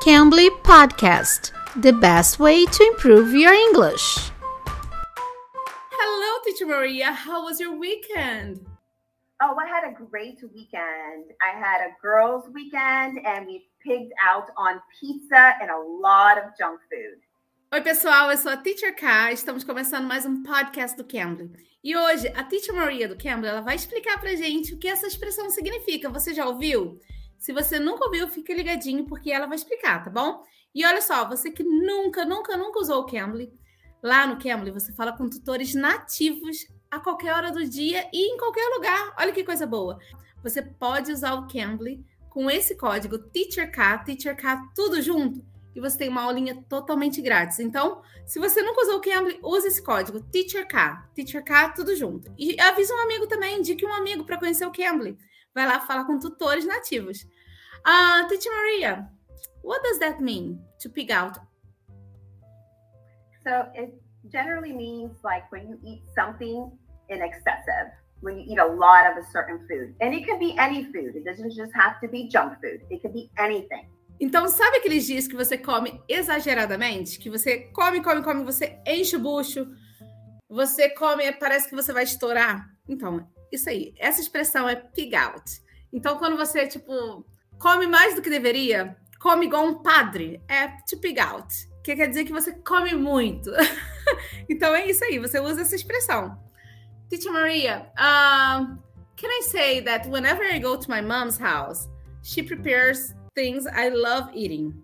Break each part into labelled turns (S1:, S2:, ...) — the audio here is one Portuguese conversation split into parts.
S1: Cambly Podcast, the best way to improve your English.
S2: Hello, Teacher Maria. How was your weekend?
S3: Oh, I had a great weekend. I had a girls' weekend and we pigged out on pizza and a lot of junk food.
S2: Oi, pessoal, eu sou a Teacher K. Estamos começando mais um podcast do Cambly. E hoje, a Teacher Maria do Cambly, ela vai explicar pra gente o que essa expressão significa. Você já ouviu? Se você nunca ouviu, fique ligadinho porque ela vai explicar, tá bom? E olha só, você que nunca, nunca, nunca usou o Cambly, lá no Cambly você fala com tutores nativos a qualquer hora do dia e em qualquer lugar. Olha que coisa boa. Você pode usar o Cambly com esse código TEACHERK, TEACHERK tudo junto, e você tem uma aulinha totalmente grátis. Então, se você nunca usou o Cambly, use esse código TEACHERK, TEACHERK tudo junto. E avisa um amigo também, indique um amigo para conhecer o Cambly vai lá falar com tutores nativos. Uh, Teacher Maria, what does that mean to pig out?
S3: So it generally means like when you eat something in excessive, when you eat a lot of a certain food. And it can be any food. It doesn't just have to be junk food. It could be anything.
S2: Então, sabe aqueles dias que você come exageradamente? Que você come, come, come, você enche o bucho, você come, parece que você vai estourar? Então, isso aí. Essa expressão é pig out. Então, quando você, tipo, come mais do que deveria, come igual um padre, é to pig out. Que quer dizer que você come muito. então, é isso aí. Você usa essa expressão. Teacher Maria, uh, can I say that whenever I go to my mom's house, she prepares things I love eating?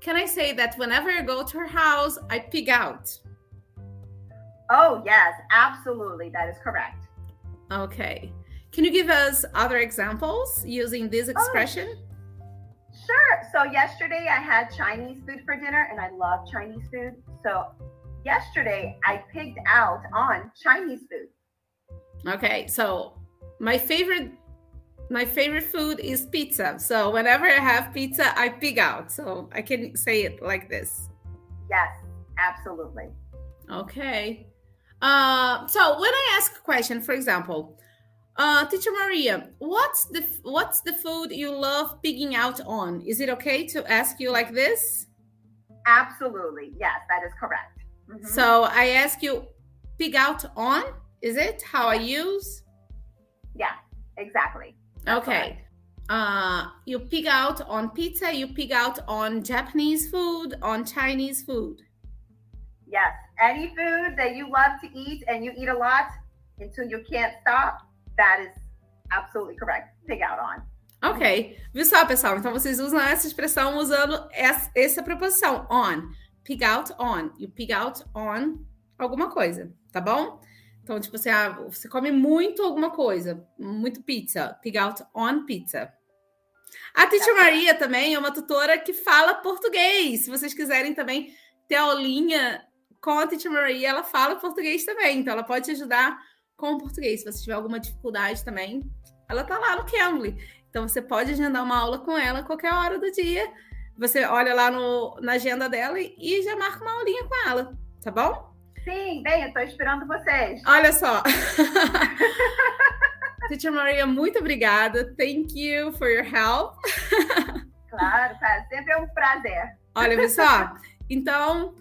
S2: Can I say that whenever I go to her house, I pig out?
S3: Oh, yes, absolutely. That is correct.
S2: Okay. Can you give us other examples using this expression?
S3: Oh. So, yesterday I had Chinese food for dinner and I love Chinese food. So, yesterday I picked out on Chinese food.
S2: Okay. So, my favorite my favorite food is pizza. So, whenever I have pizza, I pig out. So, I can say it like this.
S3: Yes, absolutely.
S2: Okay. Uh, so when I ask a question, for example, uh, Teacher Maria, what's the what's the food you love pigging out on? Is it okay to ask you like this?
S3: Absolutely, yes, that is correct.
S2: Mm-hmm. So I ask you, pig out on? Is it how I use?
S3: Yeah, exactly.
S2: That's okay. Uh, you pig out on pizza. You pig out on Japanese food, on Chinese food.
S3: Yes, any food that you love to eat and you eat a lot until you can't stop, that is absolutely correct. Pig out on.
S2: Ok. Viu só, pessoal? Então vocês usam essa expressão usando essa, essa preposição on. Pig out on. You pig out on alguma coisa, tá bom? Então, tipo assim, ah, você come muito alguma coisa, muito pizza. Pig out on pizza. A Teacher tá Maria também é uma tutora que fala português. Se vocês quiserem também ter aulinha com a Teacher Maria, ela fala português também, então ela pode te ajudar com o português. Se você tiver alguma dificuldade também, ela tá lá no Cambly. Então você pode agendar uma aula com ela a qualquer hora do dia. Você olha lá no, na agenda dela e, e já marca uma aulinha com ela, tá bom?
S3: Sim, bem, eu tô esperando vocês.
S2: Olha só. Teacher Maria, muito obrigada. Thank you for your help.
S3: claro, tá. Sempre é um prazer.
S2: Olha, pessoal. Então,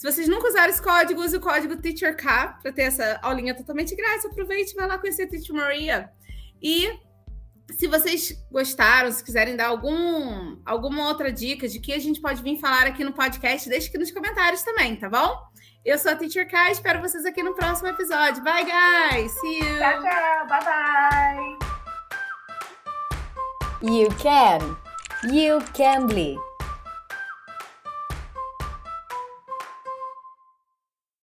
S2: se vocês nunca usaram esse código, use o código TEACHERK para ter essa aulinha totalmente grátis. Aproveite e vai lá conhecer a Teacher Maria. E se vocês gostaram, se quiserem dar algum, alguma outra dica de que a gente pode vir falar aqui no podcast, deixe aqui nos comentários também, tá bom? Eu sou a Teacher K, espero vocês aqui no próximo episódio. Bye, guys! See you!
S3: Tchau, tchau! Bye, bye!
S1: You can! You can be!